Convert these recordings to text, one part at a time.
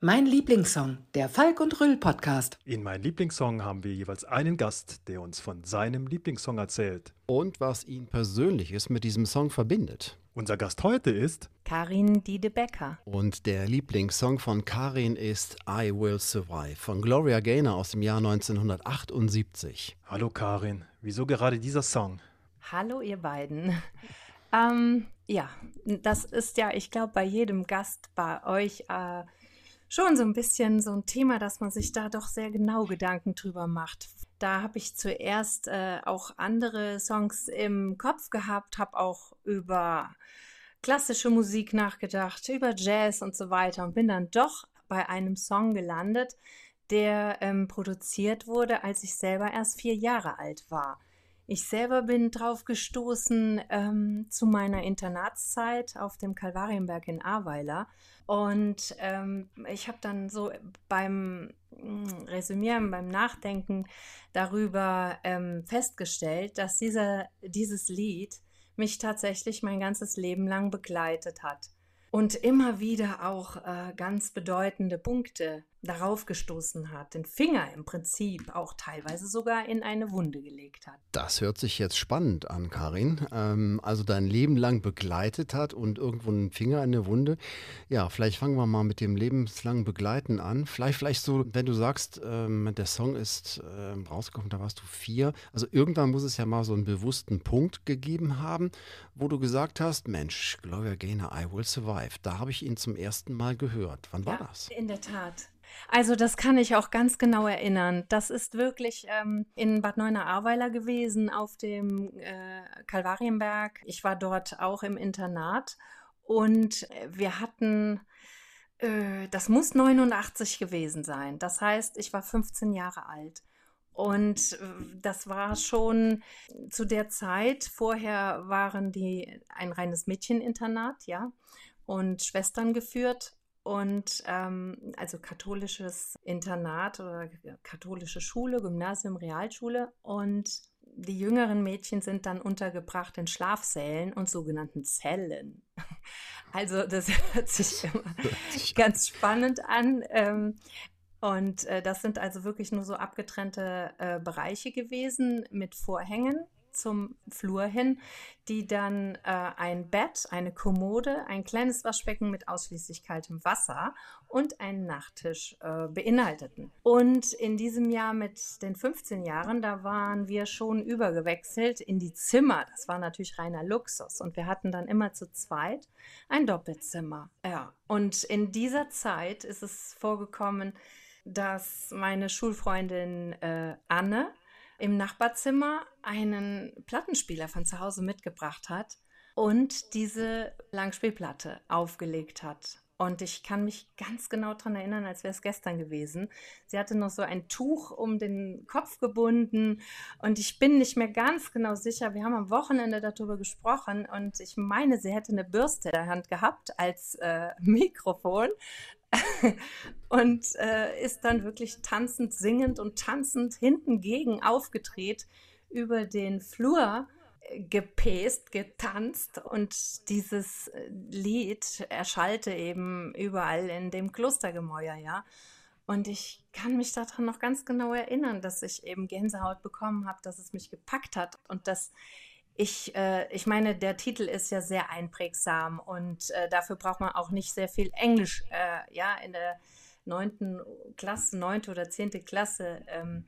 Mein Lieblingssong, der Falk und Rüll Podcast. In meinem Lieblingssong haben wir jeweils einen Gast, der uns von seinem Lieblingssong erzählt. Und was ihn Persönliches mit diesem Song verbindet. Unser Gast heute ist Karin Diedebecker. Und der Lieblingssong von Karin ist I Will Survive von Gloria Gaynor aus dem Jahr 1978. Hallo Karin, wieso gerade dieser Song? Hallo ihr beiden. Ähm, ja, das ist ja, ich glaube, bei jedem Gast bei euch äh, schon so ein bisschen so ein Thema, dass man sich da doch sehr genau Gedanken drüber macht. Da habe ich zuerst äh, auch andere Songs im Kopf gehabt, habe auch über klassische Musik nachgedacht, über Jazz und so weiter und bin dann doch bei einem Song gelandet, der ähm, produziert wurde, als ich selber erst vier Jahre alt war. Ich selber bin drauf gestoßen ähm, zu meiner Internatszeit auf dem Kalvarienberg in Ahrweiler. Und ähm, ich habe dann so beim hm, Resümieren, beim Nachdenken darüber ähm, festgestellt, dass dieser, dieses Lied mich tatsächlich mein ganzes Leben lang begleitet hat. Und immer wieder auch äh, ganz bedeutende Punkte darauf gestoßen hat, den Finger im Prinzip auch teilweise sogar in eine Wunde gelegt hat. Das hört sich jetzt spannend an, Karin. Ähm, also dein Leben lang begleitet hat und irgendwo einen Finger in eine Wunde. Ja, vielleicht fangen wir mal mit dem lebenslangen Begleiten an. Vielleicht, vielleicht so, wenn du sagst, ähm, der Song ist ähm, rausgekommen, da warst du vier. Also irgendwann muss es ja mal so einen bewussten Punkt gegeben haben, wo du gesagt hast, Mensch, Gloria Gaynor, I Will Survive. Da habe ich ihn zum ersten Mal gehört. Wann war ja, das? In der Tat. Also das kann ich auch ganz genau erinnern. Das ist wirklich ähm, in Bad Neuenahr-Ahrweiler gewesen, auf dem äh, Kalvarienberg. Ich war dort auch im Internat und wir hatten, äh, das muss 89 gewesen sein. Das heißt, ich war 15 Jahre alt. Und äh, das war schon zu der Zeit. Vorher waren die ein reines Mädcheninternat, ja, und Schwestern geführt und ähm, also katholisches Internat oder katholische Schule, Gymnasium, Realschule und die jüngeren Mädchen sind dann untergebracht in Schlafsälen und sogenannten Zellen. Also das hört sich immer ganz spannend an. Ähm, und äh, das sind also wirklich nur so abgetrennte äh, Bereiche gewesen mit Vorhängen zum Flur hin, die dann äh, ein Bett, eine Kommode, ein kleines Waschbecken mit ausschließlich kaltem Wasser und einen Nachttisch äh, beinhalteten. Und in diesem Jahr mit den 15 Jahren, da waren wir schon übergewechselt in die Zimmer. Das war natürlich reiner Luxus. Und wir hatten dann immer zu zweit ein Doppelzimmer. Ja. Und in dieser Zeit ist es vorgekommen, dass meine Schulfreundin äh, Anne im Nachbarzimmer einen Plattenspieler von zu Hause mitgebracht hat und diese Langspielplatte aufgelegt hat. Und ich kann mich ganz genau daran erinnern, als wäre es gestern gewesen. Sie hatte noch so ein Tuch um den Kopf gebunden und ich bin nicht mehr ganz genau sicher. Wir haben am Wochenende darüber gesprochen und ich meine, sie hätte eine Bürste in der Hand gehabt als äh, Mikrofon. und äh, ist dann wirklich tanzend, singend und tanzend hinten gegen aufgedreht über den Flur äh, gepäst, getanzt und dieses äh, Lied erschallte eben überall in dem Klostergemäuer, ja. Und ich kann mich daran noch ganz genau erinnern, dass ich eben Gänsehaut bekommen habe, dass es mich gepackt hat und dass ich, äh, ich meine, der Titel ist ja sehr einprägsam und äh, dafür braucht man auch nicht sehr viel Englisch. Äh, ja, in der neunten Klasse, neunte oder zehnte Klasse ähm,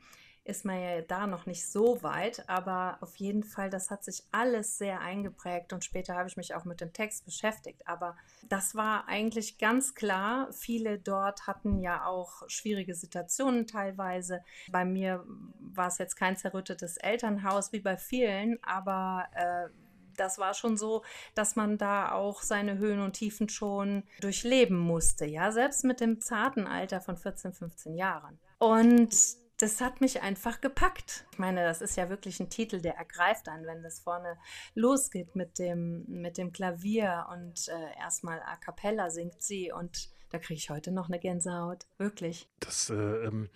ist man ja da noch nicht so weit, aber auf jeden Fall, das hat sich alles sehr eingeprägt und später habe ich mich auch mit dem Text beschäftigt. Aber das war eigentlich ganz klar. Viele dort hatten ja auch schwierige Situationen teilweise. Bei mir war es jetzt kein zerrüttetes Elternhaus wie bei vielen, aber äh, das war schon so, dass man da auch seine Höhen und Tiefen schon durchleben musste, ja, selbst mit dem zarten Alter von 14, 15 Jahren. Und das hat mich einfach gepackt. Ich meine, das ist ja wirklich ein Titel, der ergreift einen, wenn das vorne losgeht mit dem, mit dem Klavier und äh, erstmal a cappella singt sie und da kriege ich heute noch eine Gänsehaut. Wirklich. Das äh, ähm,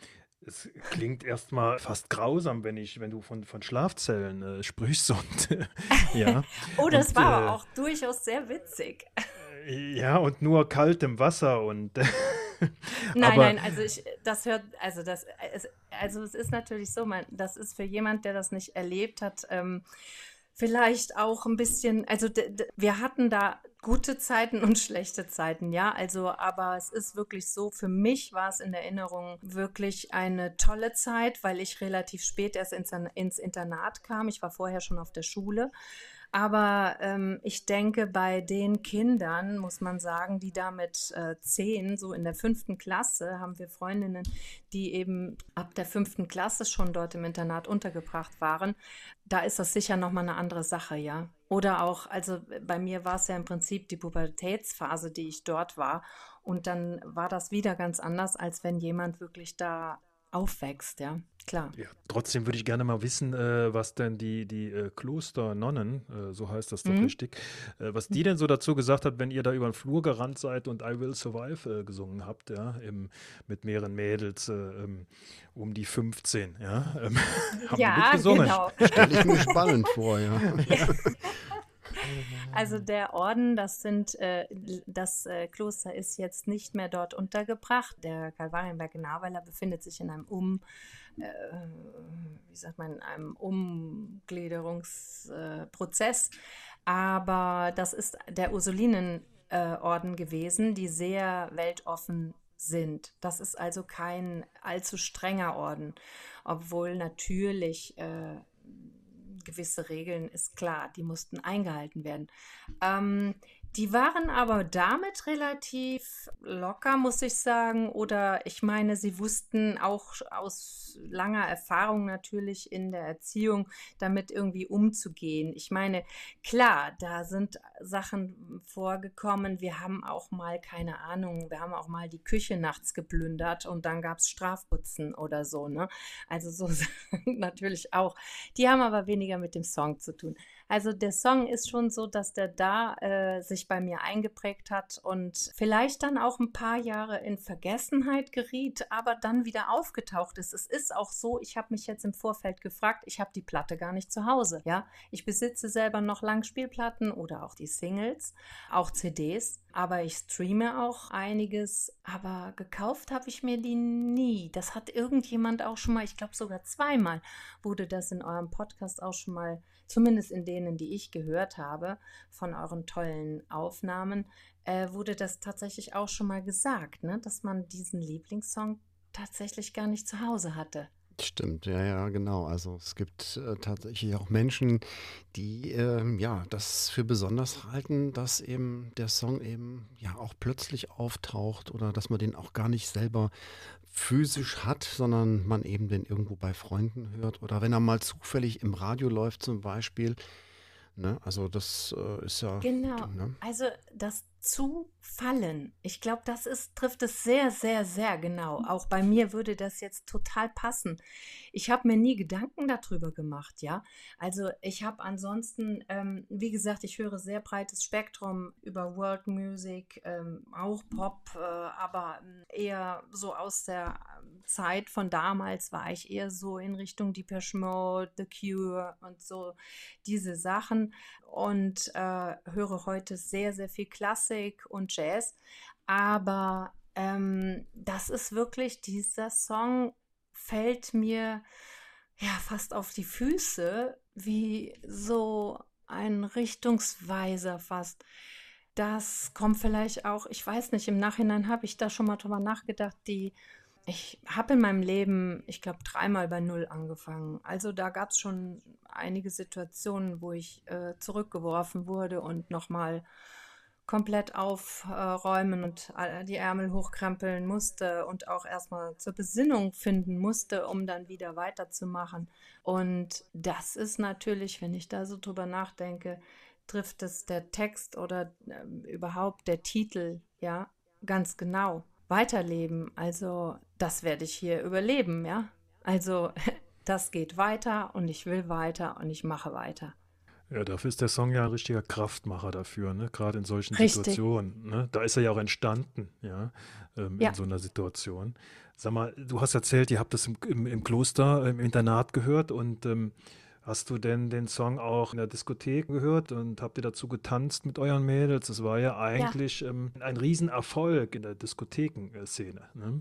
es klingt erstmal fast grausam, wenn ich, wenn du von, von Schlafzellen äh, sprichst und ja. oh, das und, war äh, auch durchaus sehr witzig. Ja, und nur kaltem Wasser und Nein, nein, also ich, das hört, also das, also es ist natürlich so, man, das ist für jemand, der das nicht erlebt hat, ähm, vielleicht auch ein bisschen, also wir hatten da gute Zeiten und schlechte Zeiten, ja. Also, aber es ist wirklich so, für mich war es in Erinnerung wirklich eine tolle Zeit, weil ich relativ spät erst ins, ins Internat kam. Ich war vorher schon auf der Schule. Aber ähm, ich denke, bei den Kindern muss man sagen, die da mit äh, zehn, so in der fünften Klasse, haben wir Freundinnen, die eben ab der fünften Klasse schon dort im Internat untergebracht waren. Da ist das sicher nochmal eine andere Sache, ja. Oder auch, also bei mir war es ja im Prinzip die Pubertätsphase, die ich dort war. Und dann war das wieder ganz anders, als wenn jemand wirklich da aufwächst, ja, klar. Ja, trotzdem würde ich gerne mal wissen, äh, was denn die, die äh, Klosternonnen, äh, so heißt das doch mhm. richtig, äh, was die denn so dazu gesagt hat, wenn ihr da über den Flur gerannt seid und I Will Survive äh, gesungen habt, ja, im, mit mehreren Mädels äh, ähm, um die 15, ja. Ähm, haben ja, die mitgesungen. genau. Stelle ich mir spannend vor, ja. ja. Also der Orden, das sind, äh, das äh, Kloster ist jetzt nicht mehr dort untergebracht. Der Kalvarienberg in Ahrweiler befindet sich in einem Um, äh, wie sagt man, einem Umgliederungsprozess. Aber das ist der Ursulinenorden gewesen, die sehr weltoffen sind. Das ist also kein allzu strenger Orden, obwohl natürlich äh, gewisse Regeln ist klar, die mussten eingehalten werden. Ähm, die waren aber damit relativ locker, muss ich sagen. Oder ich meine, sie wussten auch aus langer Erfahrung natürlich in der Erziehung damit irgendwie umzugehen. Ich meine, klar, da sind Sachen vorgekommen. Wir haben auch mal, keine Ahnung, wir haben auch mal die Küche nachts geplündert und dann gab es Strafputzen oder so. Ne? Also so natürlich auch. Die haben aber weniger mit dem Song zu tun. Also der Song ist schon so, dass der da äh, sich bei mir eingeprägt hat und vielleicht dann auch ein paar Jahre in Vergessenheit geriet, aber dann wieder aufgetaucht ist. Es ist auch so, ich habe mich jetzt im Vorfeld gefragt, ich habe die Platte gar nicht zu Hause. Ja, ich besitze selber noch Langspielplatten oder auch die Singles, auch CDs, aber ich streame auch einiges, aber gekauft habe ich mir die nie. Das hat irgendjemand auch schon mal, ich glaube sogar zweimal wurde das in eurem Podcast auch schon mal zumindest in denen, die ich gehört habe, von euren tollen Aufnahmen, äh, wurde das tatsächlich auch schon mal gesagt, ne? dass man diesen Lieblingssong tatsächlich gar nicht zu Hause hatte. Stimmt, ja, ja, genau. Also es gibt äh, tatsächlich auch Menschen, die äh, ja das für besonders halten, dass eben der Song eben ja auch plötzlich auftaucht oder dass man den auch gar nicht selber physisch hat, sondern man eben den irgendwo bei Freunden hört oder wenn er mal zufällig im Radio läuft zum Beispiel. Ne? Also das äh, ist ja. Genau. Ne? Also das Zufallen. Ich glaube, das ist, trifft es sehr, sehr, sehr genau. Auch bei mir würde das jetzt total passen. Ich habe mir nie Gedanken darüber gemacht, ja. Also ich habe ansonsten, ähm, wie gesagt, ich höre sehr breites Spektrum über World Music, ähm, auch Pop, äh, aber eher so aus der Zeit von damals war ich eher so in Richtung Depeche Mode, The Cure und so diese Sachen und äh, höre heute sehr, sehr viel Klassik und Jazz. Aber ähm, das ist wirklich, dieser Song fällt mir ja fast auf die Füße, wie so ein Richtungsweiser fast. Das kommt vielleicht auch, ich weiß nicht, im Nachhinein habe ich da schon mal drüber nachgedacht, die ich habe in meinem Leben, ich glaube, dreimal bei Null angefangen. Also da gab es schon einige Situationen, wo ich äh, zurückgeworfen wurde und nochmal komplett aufräumen und die Ärmel hochkrempeln musste und auch erstmal zur Besinnung finden musste, um dann wieder weiterzumachen. Und das ist natürlich, wenn ich da so drüber nachdenke, trifft es der Text oder äh, überhaupt der Titel, ja, ganz genau. Weiterleben, also das werde ich hier überleben, ja. Also das geht weiter und ich will weiter und ich mache weiter. Ja, dafür ist der Song ja ein richtiger Kraftmacher dafür, ne? gerade in solchen Richtig. Situationen. Ne? Da ist er ja auch entstanden, ja, ähm, ja, in so einer Situation. Sag mal, du hast erzählt, ihr habt das im, im, im Kloster, im Internat gehört und ähm, Hast du denn den Song auch in der Diskothek gehört und habt ihr dazu getanzt mit euren Mädels? Das war ja eigentlich ja. Ähm, ein Riesenerfolg in der Diskothekenszene. Ne?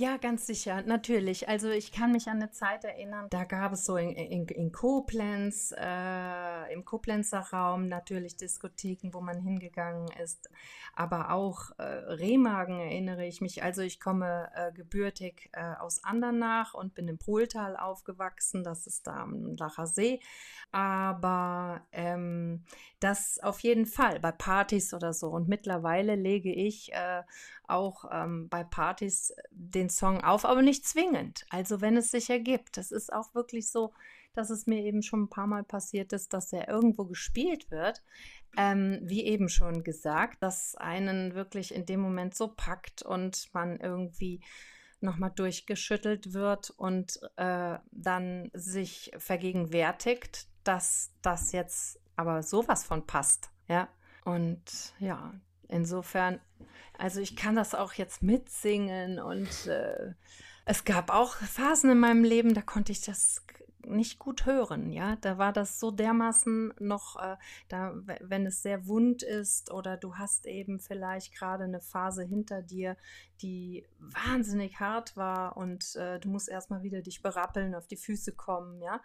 Ja, ganz sicher, natürlich. Also ich kann mich an eine Zeit erinnern, da gab es so in, in, in Koblenz, äh, im Koblenzer Raum natürlich Diskotheken, wo man hingegangen ist, aber auch äh, Remagen erinnere ich mich. Also ich komme äh, gebürtig äh, aus Andernach und bin im Pohltal aufgewachsen, das ist da am Lacher See. Aber ähm, das auf jeden Fall bei Partys oder so. Und mittlerweile lege ich äh, auch ähm, bei Partys den Song auf, aber nicht zwingend. Also wenn es sich ergibt. Das ist auch wirklich so, dass es mir eben schon ein paar Mal passiert ist, dass er irgendwo gespielt wird. Ähm, wie eben schon gesagt, dass einen wirklich in dem Moment so packt und man irgendwie nochmal durchgeschüttelt wird und äh, dann sich vergegenwärtigt, dass das jetzt aber sowas von passt. Ja. Und ja, insofern, also ich kann das auch jetzt mitsingen und äh, es gab auch Phasen in meinem Leben, da konnte ich das nicht gut hören, ja. Da war das so dermaßen noch, äh, da, wenn es sehr wund ist oder du hast eben vielleicht gerade eine Phase hinter dir, die wahnsinnig hart war und äh, du musst erstmal wieder dich berappeln, auf die Füße kommen, ja,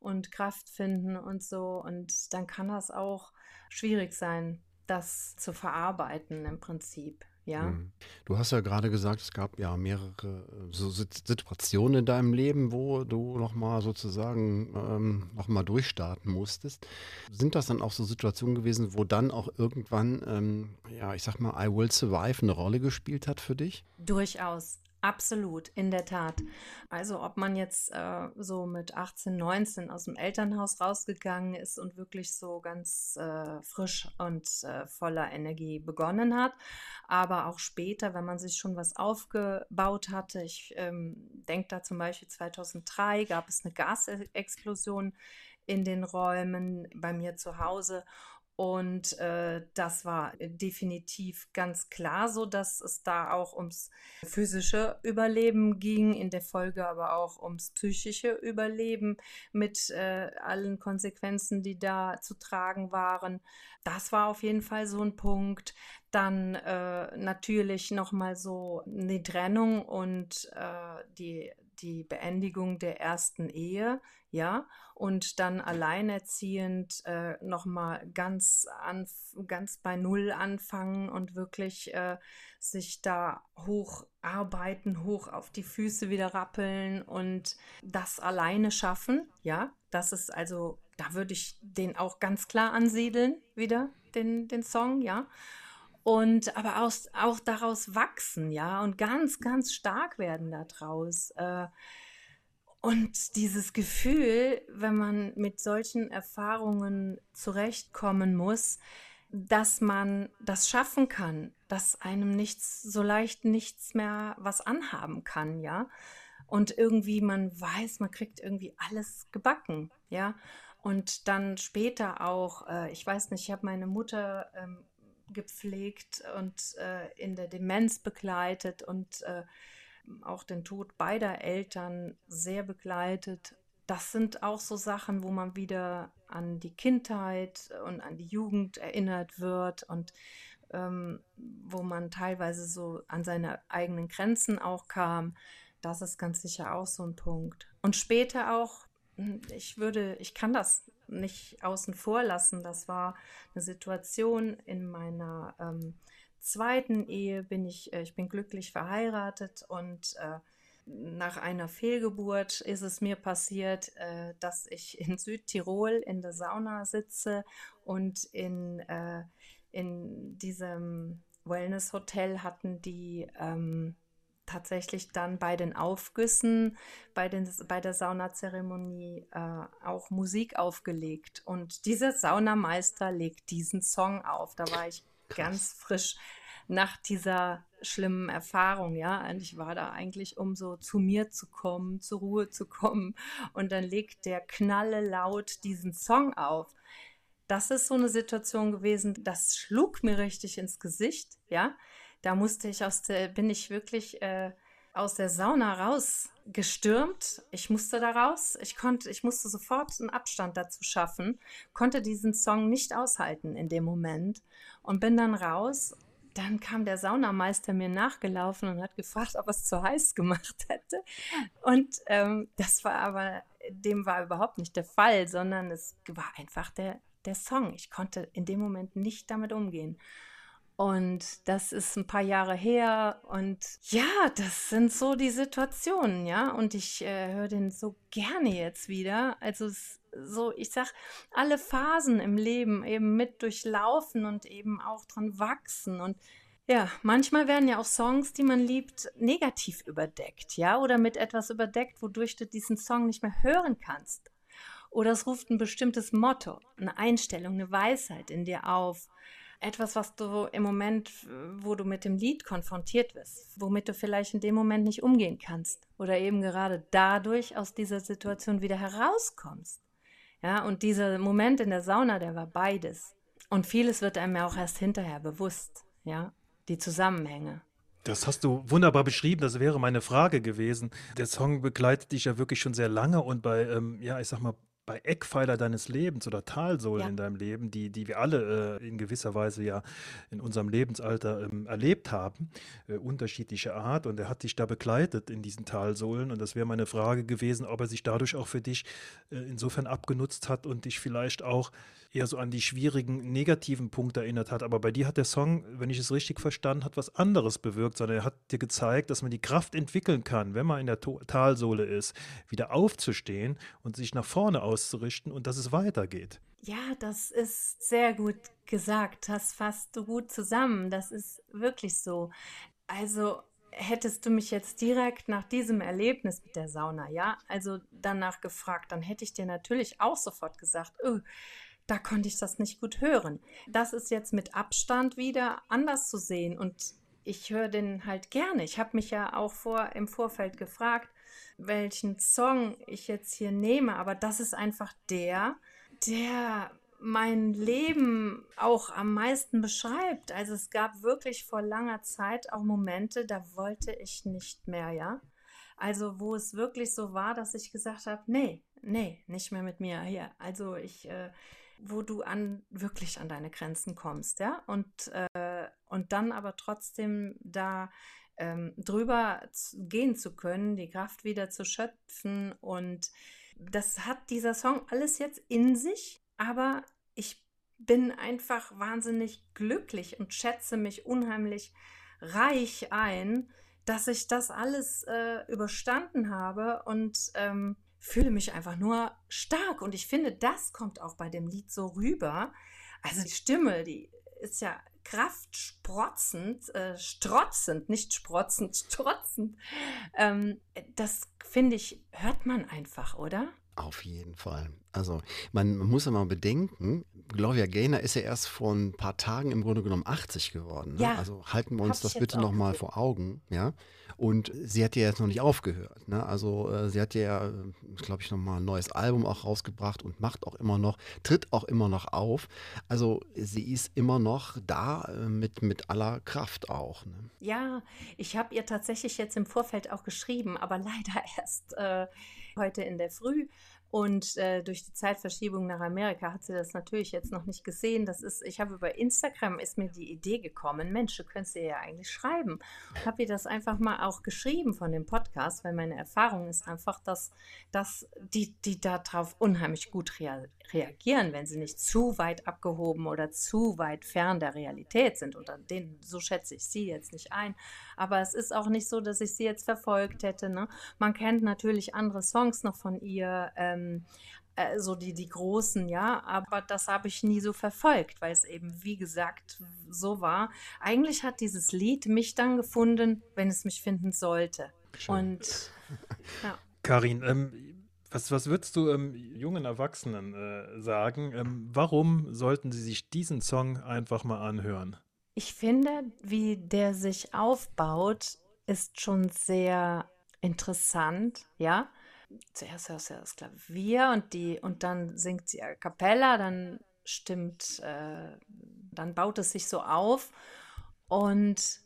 und Kraft finden und so. Und dann kann das auch schwierig sein, das zu verarbeiten im Prinzip. Ja. Mhm. Du hast ja gerade gesagt, es gab ja mehrere äh, so Situationen in deinem Leben, wo du nochmal sozusagen ähm, nochmal durchstarten musstest. Sind das dann auch so Situationen gewesen, wo dann auch irgendwann, ähm, ja, ich sag mal, I Will Survive eine Rolle gespielt hat für dich? Durchaus. Absolut, in der Tat. Also ob man jetzt äh, so mit 18, 19 aus dem Elternhaus rausgegangen ist und wirklich so ganz äh, frisch und äh, voller Energie begonnen hat, aber auch später, wenn man sich schon was aufgebaut hatte. Ich ähm, denke da zum Beispiel 2003 gab es eine Gasexplosion in den Räumen bei mir zu Hause und äh, das war definitiv ganz klar so, dass es da auch ums physische Überleben ging, in der Folge aber auch ums psychische Überleben mit äh, allen Konsequenzen, die da zu tragen waren. Das war auf jeden Fall so ein Punkt. Dann äh, natürlich nochmal so eine Trennung und äh, die die Beendigung der ersten Ehe, ja, und dann alleinerziehend äh, nochmal ganz, ganz bei Null anfangen und wirklich äh, sich da hocharbeiten, hoch auf die Füße wieder rappeln und das alleine schaffen, ja, das ist also, da würde ich den auch ganz klar ansiedeln, wieder, den, den Song, ja und aber aus, auch daraus wachsen, ja, und ganz, ganz stark werden daraus. Äh, und dieses Gefühl, wenn man mit solchen Erfahrungen zurechtkommen muss, dass man das schaffen kann, dass einem nichts so leicht nichts mehr was anhaben kann, ja. Und irgendwie man weiß, man kriegt irgendwie alles gebacken, ja. Und dann später auch, äh, ich weiß nicht, ich habe meine Mutter ähm, gepflegt und äh, in der Demenz begleitet und äh, auch den Tod beider Eltern sehr begleitet. Das sind auch so Sachen, wo man wieder an die Kindheit und an die Jugend erinnert wird und ähm, wo man teilweise so an seine eigenen Grenzen auch kam. Das ist ganz sicher auch so ein Punkt. Und später auch, ich würde, ich kann das nicht außen vor lassen. Das war eine Situation in meiner ähm, zweiten Ehe bin ich, äh, ich bin glücklich verheiratet und äh, nach einer Fehlgeburt ist es mir passiert, äh, dass ich in Südtirol in der Sauna sitze und in, äh, in diesem Wellness-Hotel hatten die ähm, tatsächlich dann bei den Aufgüssen, bei, den, bei der Saunazeremonie äh, auch Musik aufgelegt. Und dieser Saunameister legt diesen Song auf. Da war ich Krass. ganz frisch nach dieser schlimmen Erfahrung, ja. Und ich war da eigentlich, um so zu mir zu kommen, zur Ruhe zu kommen. Und dann legt der Knalle laut diesen Song auf. Das ist so eine Situation gewesen, das schlug mir richtig ins Gesicht, ja. Da musste ich aus der, bin ich wirklich äh, aus der Sauna rausgestürmt. Ich musste da raus. Ich konnte, ich musste sofort einen Abstand dazu schaffen, konnte diesen Song nicht aushalten in dem Moment und bin dann raus dann kam der Saunameister mir nachgelaufen und hat gefragt, ob es zu heiß gemacht hätte. Und ähm, das war aber, dem war überhaupt nicht der Fall, sondern es war einfach der, der Song. Ich konnte in dem Moment nicht damit umgehen. Und das ist ein paar Jahre her. Und ja, das sind so die Situationen, ja. Und ich äh, höre den so gerne jetzt wieder. Also so, ich sag, alle Phasen im Leben eben mit durchlaufen und eben auch dran wachsen. Und ja, manchmal werden ja auch Songs, die man liebt, negativ überdeckt, ja, oder mit etwas überdeckt, wodurch du diesen Song nicht mehr hören kannst. Oder es ruft ein bestimmtes Motto, eine Einstellung, eine Weisheit in dir auf etwas, was du im Moment, wo du mit dem Lied konfrontiert wirst, womit du vielleicht in dem Moment nicht umgehen kannst oder eben gerade dadurch aus dieser Situation wieder herauskommst. Ja, und dieser Moment in der Sauna, der war beides. Und vieles wird einem ja auch erst hinterher bewusst, ja, die Zusammenhänge. Das hast du wunderbar beschrieben, das wäre meine Frage gewesen. Der Song begleitet dich ja wirklich schon sehr lange und bei, ähm, ja, ich sag mal, bei Eckpfeiler deines Lebens oder Talsohlen ja. in deinem Leben, die, die wir alle äh, in gewisser Weise ja in unserem Lebensalter ähm, erlebt haben, äh, unterschiedlicher Art. Und er hat dich da begleitet in diesen Talsohlen. Und das wäre meine Frage gewesen, ob er sich dadurch auch für dich äh, insofern abgenutzt hat und dich vielleicht auch eher so an die schwierigen negativen Punkte erinnert hat. Aber bei dir hat der Song, wenn ich es richtig verstanden habe, was anderes bewirkt, sondern er hat dir gezeigt, dass man die Kraft entwickeln kann, wenn man in der Talsohle ist, wieder aufzustehen und sich nach vorne auszurichten und dass es weitergeht. Ja, das ist sehr gut gesagt. Das fasst du gut zusammen. Das ist wirklich so. Also hättest du mich jetzt direkt nach diesem Erlebnis mit der Sauna, ja, also danach gefragt, dann hätte ich dir natürlich auch sofort gesagt, oh, da konnte ich das nicht gut hören. Das ist jetzt mit Abstand wieder anders zu sehen und ich höre den halt gerne. Ich habe mich ja auch vor, im Vorfeld gefragt, welchen Song ich jetzt hier nehme, aber das ist einfach der, der mein Leben auch am meisten beschreibt. Also es gab wirklich vor langer Zeit auch Momente, da wollte ich nicht mehr, ja. Also wo es wirklich so war, dass ich gesagt habe, nee, nee, nicht mehr mit mir hier. Also ich äh, wo du an wirklich an deine Grenzen kommst, ja, und, äh, und dann aber trotzdem da ähm, drüber gehen zu können, die Kraft wieder zu schöpfen und das hat dieser Song alles jetzt in sich, aber ich bin einfach wahnsinnig glücklich und schätze mich unheimlich reich ein, dass ich das alles äh, überstanden habe und ähm, fühle mich einfach nur stark. Und ich finde, das kommt auch bei dem Lied so rüber. Also die Stimme, die ist ja kraftsprotzend, äh, strotzend, nicht sprotzend, strotzend. Ähm, das finde ich, hört man einfach, oder? Auf jeden Fall. Also man, muss ja mal bedenken, Gloria Gaynor ist ja erst vor ein paar Tagen im Grunde genommen 80 geworden. Ne? Ja, also halten wir uns das bitte nochmal vor Augen. Ja? Und sie hat ja jetzt noch nicht aufgehört. Ne? Also äh, sie hat ja, glaube ich, nochmal ein neues Album auch rausgebracht und macht auch immer noch, tritt auch immer noch auf. Also sie ist immer noch da äh, mit, mit aller Kraft auch. Ne? Ja, ich habe ihr tatsächlich jetzt im Vorfeld auch geschrieben, aber leider erst äh, heute in der Früh. Und äh, durch die Zeitverschiebung nach Amerika hat sie das natürlich jetzt noch nicht gesehen. Das ist, ich habe über Instagram ist mir die Idee gekommen, Mensch, du könntest ihr ja eigentlich schreiben. Ich habe ihr das einfach mal auch geschrieben von dem Podcast, weil meine Erfahrung ist einfach, dass, dass die, die darauf unheimlich gut rea reagieren, wenn sie nicht zu weit abgehoben oder zu weit fern der Realität sind. Und an denen, so schätze ich sie jetzt nicht ein. Aber es ist auch nicht so, dass ich sie jetzt verfolgt hätte. Ne? Man kennt natürlich andere Songs noch von ihr. Ähm, äh, so die, die großen, ja, aber das habe ich nie so verfolgt, weil es eben, wie gesagt, so war. Eigentlich hat dieses Lied mich dann gefunden, wenn es mich finden sollte. Schön. Und ja. Karin, ähm, was, was würdest du ähm, jungen Erwachsenen äh, sagen? Ähm, warum sollten sie sich diesen Song einfach mal anhören? Ich finde, wie der sich aufbaut, ist schon sehr interessant, ja. Zuerst hörst du das Klavier und die und dann singt sie a cappella, dann stimmt, äh, dann baut es sich so auf und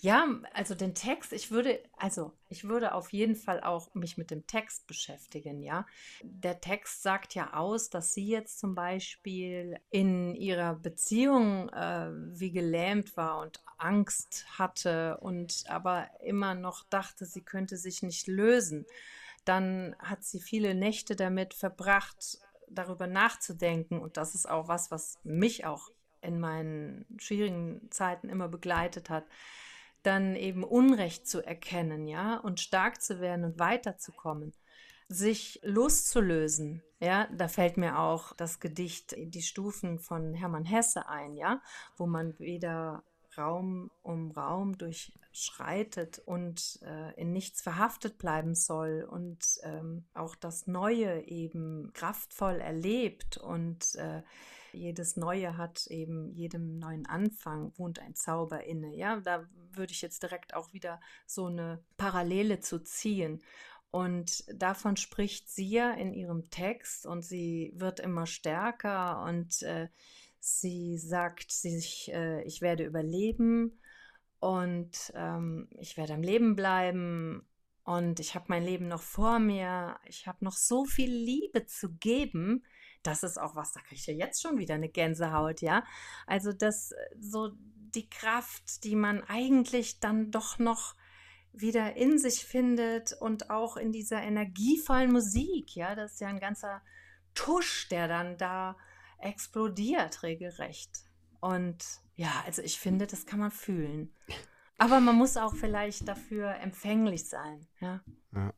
ja, also den Text, ich würde, also ich würde auf jeden Fall auch mich mit dem Text beschäftigen, ja. Der Text sagt ja aus, dass sie jetzt zum Beispiel in ihrer Beziehung äh, wie gelähmt war und Angst hatte und aber immer noch dachte, sie könnte sich nicht lösen. Dann hat sie viele Nächte damit verbracht, darüber nachzudenken. Und das ist auch was, was mich auch in meinen schwierigen Zeiten immer begleitet hat, dann eben Unrecht zu erkennen, ja, und stark zu werden und weiterzukommen, sich loszulösen, ja, da fällt mir auch das Gedicht Die Stufen von Hermann Hesse ein, ja, wo man wieder Raum um Raum durchschreitet und äh, in nichts verhaftet bleiben soll und ähm, auch das Neue eben kraftvoll erlebt und äh, jedes Neue hat eben jedem neuen Anfang wohnt ein Zauber inne. Ja, da würde ich jetzt direkt auch wieder so eine Parallele zu ziehen. Und davon spricht sie ja in ihrem Text und sie wird immer stärker und äh, sie sagt sich, äh, ich werde überleben und ähm, ich werde am Leben bleiben und ich habe mein Leben noch vor mir. Ich habe noch so viel Liebe zu geben das ist auch was, da kriege ich ja jetzt schon wieder eine Gänsehaut, ja. Also das, äh, so die Kraft, die man eigentlich dann doch noch wieder in sich findet und auch in dieser energievollen Musik, ja, das ist ja ein ganzer Tusch, der dann da explodiert regelrecht. Und ja, also ich finde, das kann man fühlen. Aber man muss auch vielleicht dafür empfänglich sein, ja. ja.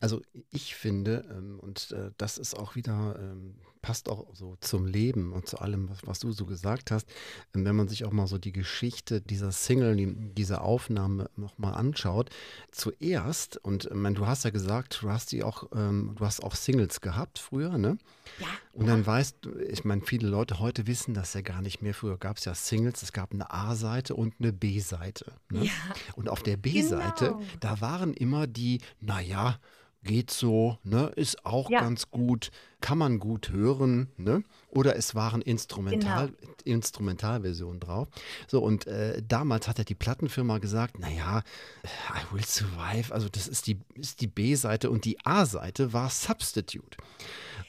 Also ich finde, ähm, und äh, das ist auch wieder ähm, passt auch so zum Leben und zu allem, was, was du so gesagt hast. Ähm, wenn man sich auch mal so die Geschichte dieser Single, dieser Aufnahme nochmal anschaut, zuerst, und ich meine, du hast ja gesagt, du hast die auch, ähm, du hast auch Singles gehabt früher, ne? Ja. Und dann weißt du, ich meine, viele Leute heute wissen das ja gar nicht mehr. Früher gab es ja Singles, es gab eine A-Seite und eine B-Seite. Ne? Ja. Und auf der B-Seite, genau. da waren immer die, naja, geht so, ne, ist auch ja. ganz gut, kann man gut hören, ne? Oder es waren Instrumental, genau. Instrumentalversionen drauf. So, und äh, damals hat ja die Plattenfirma gesagt, naja, I Will Survive, also das ist die, ist die B-Seite und die A-Seite war Substitute.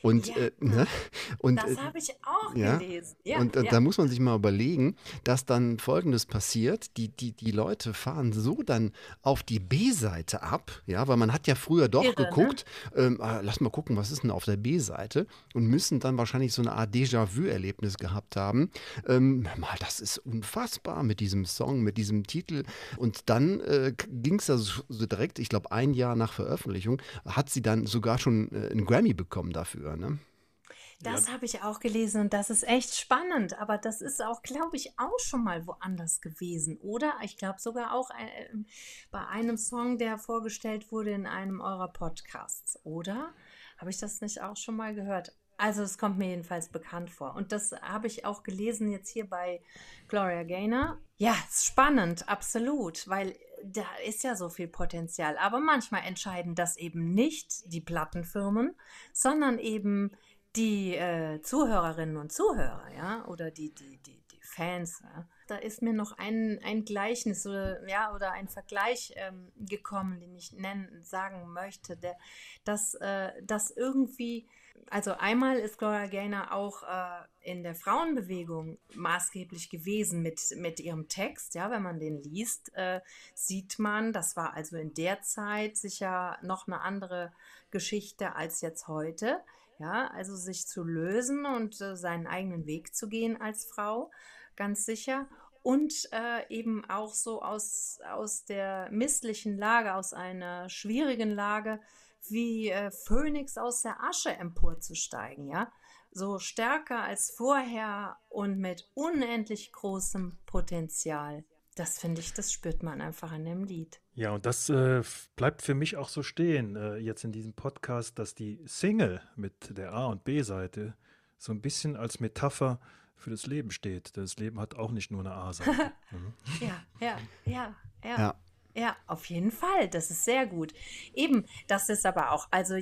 Und, ja, äh, ne? und das äh, habe ich auch ja, gelesen. Ja, und äh, da muss man sich mal überlegen, dass dann Folgendes passiert. Die, die, die Leute fahren so dann auf die B-Seite ab, ja, weil man hat ja früher doch Irre, ne? geguckt, ne? ähm, äh, lass mal gucken, was ist denn auf der B-Seite und müssen dann wahrscheinlich so eine Art Déjà-vu-Erlebnis gehabt haben. Ähm, mal, das ist unfassbar mit diesem Song, mit diesem Titel. Und dann äh, ging es ja so, so direkt, ich glaube, ein Jahr nach Veröffentlichung, hat sie dann sogar schon äh, einen Grammy bekommen dafür früher, ne? Das ja. habe ich auch gelesen und das ist echt spannend, aber das ist auch, glaube ich, auch schon mal woanders gewesen, oder? Ich glaube sogar auch äh, bei einem Song, der vorgestellt wurde in einem eurer Podcasts, oder? Habe ich das nicht auch schon mal gehört? Also es kommt mir jedenfalls bekannt vor. Und das habe ich auch gelesen jetzt hier bei Gloria Gaynor. Ja, spannend, absolut, weil da ist ja so viel Potenzial. Aber manchmal entscheiden das eben nicht die Plattenfirmen, sondern eben die äh, Zuhörerinnen und Zuhörer, ja, oder die, die, die, die Fans. Ja? Da ist mir noch ein, ein Gleichnis oder, ja, oder ein Vergleich ähm, gekommen, den ich nennen, sagen möchte, der, dass, äh, dass irgendwie also einmal ist Gloria Gaynor auch äh, in der Frauenbewegung maßgeblich gewesen mit, mit ihrem Text. Ja, wenn man den liest, äh, sieht man, das war also in der Zeit sicher noch eine andere Geschichte als jetzt heute. Ja, also sich zu lösen und äh, seinen eigenen Weg zu gehen als Frau, ganz sicher. Und äh, eben auch so aus, aus der misslichen Lage, aus einer schwierigen Lage wie äh, Phönix aus der Asche emporzusteigen, ja. So stärker als vorher und mit unendlich großem Potenzial. Das finde ich, das spürt man einfach in dem Lied. Ja, und das äh, bleibt für mich auch so stehen, äh, jetzt in diesem Podcast, dass die Single mit der A- und B-Seite so ein bisschen als Metapher für das Leben steht. Das Leben hat auch nicht nur eine A-Seite. mhm. Ja, ja, ja, ja. ja. Ja, auf jeden Fall. Das ist sehr gut. Eben, das ist aber auch, also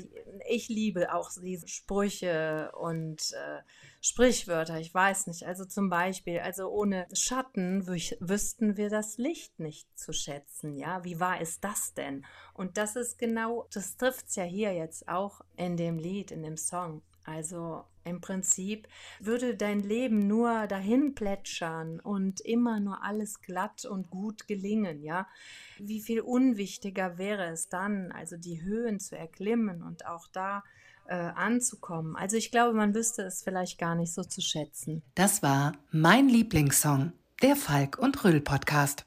ich liebe auch diese Sprüche und äh, Sprichwörter. Ich weiß nicht. Also zum Beispiel, also ohne Schatten wüssten wir das Licht nicht zu schätzen. Ja, wie wahr ist das denn? Und das ist genau, das trifft es ja hier jetzt auch in dem Lied, in dem Song. Also im Prinzip würde dein Leben nur dahin plätschern und immer nur alles glatt und gut gelingen, ja. Wie viel unwichtiger wäre es dann, also die Höhen zu erklimmen und auch da äh, anzukommen. Also ich glaube, man wüsste es vielleicht gar nicht so zu schätzen. Das war mein Lieblingssong, der Falk und Rüll Podcast.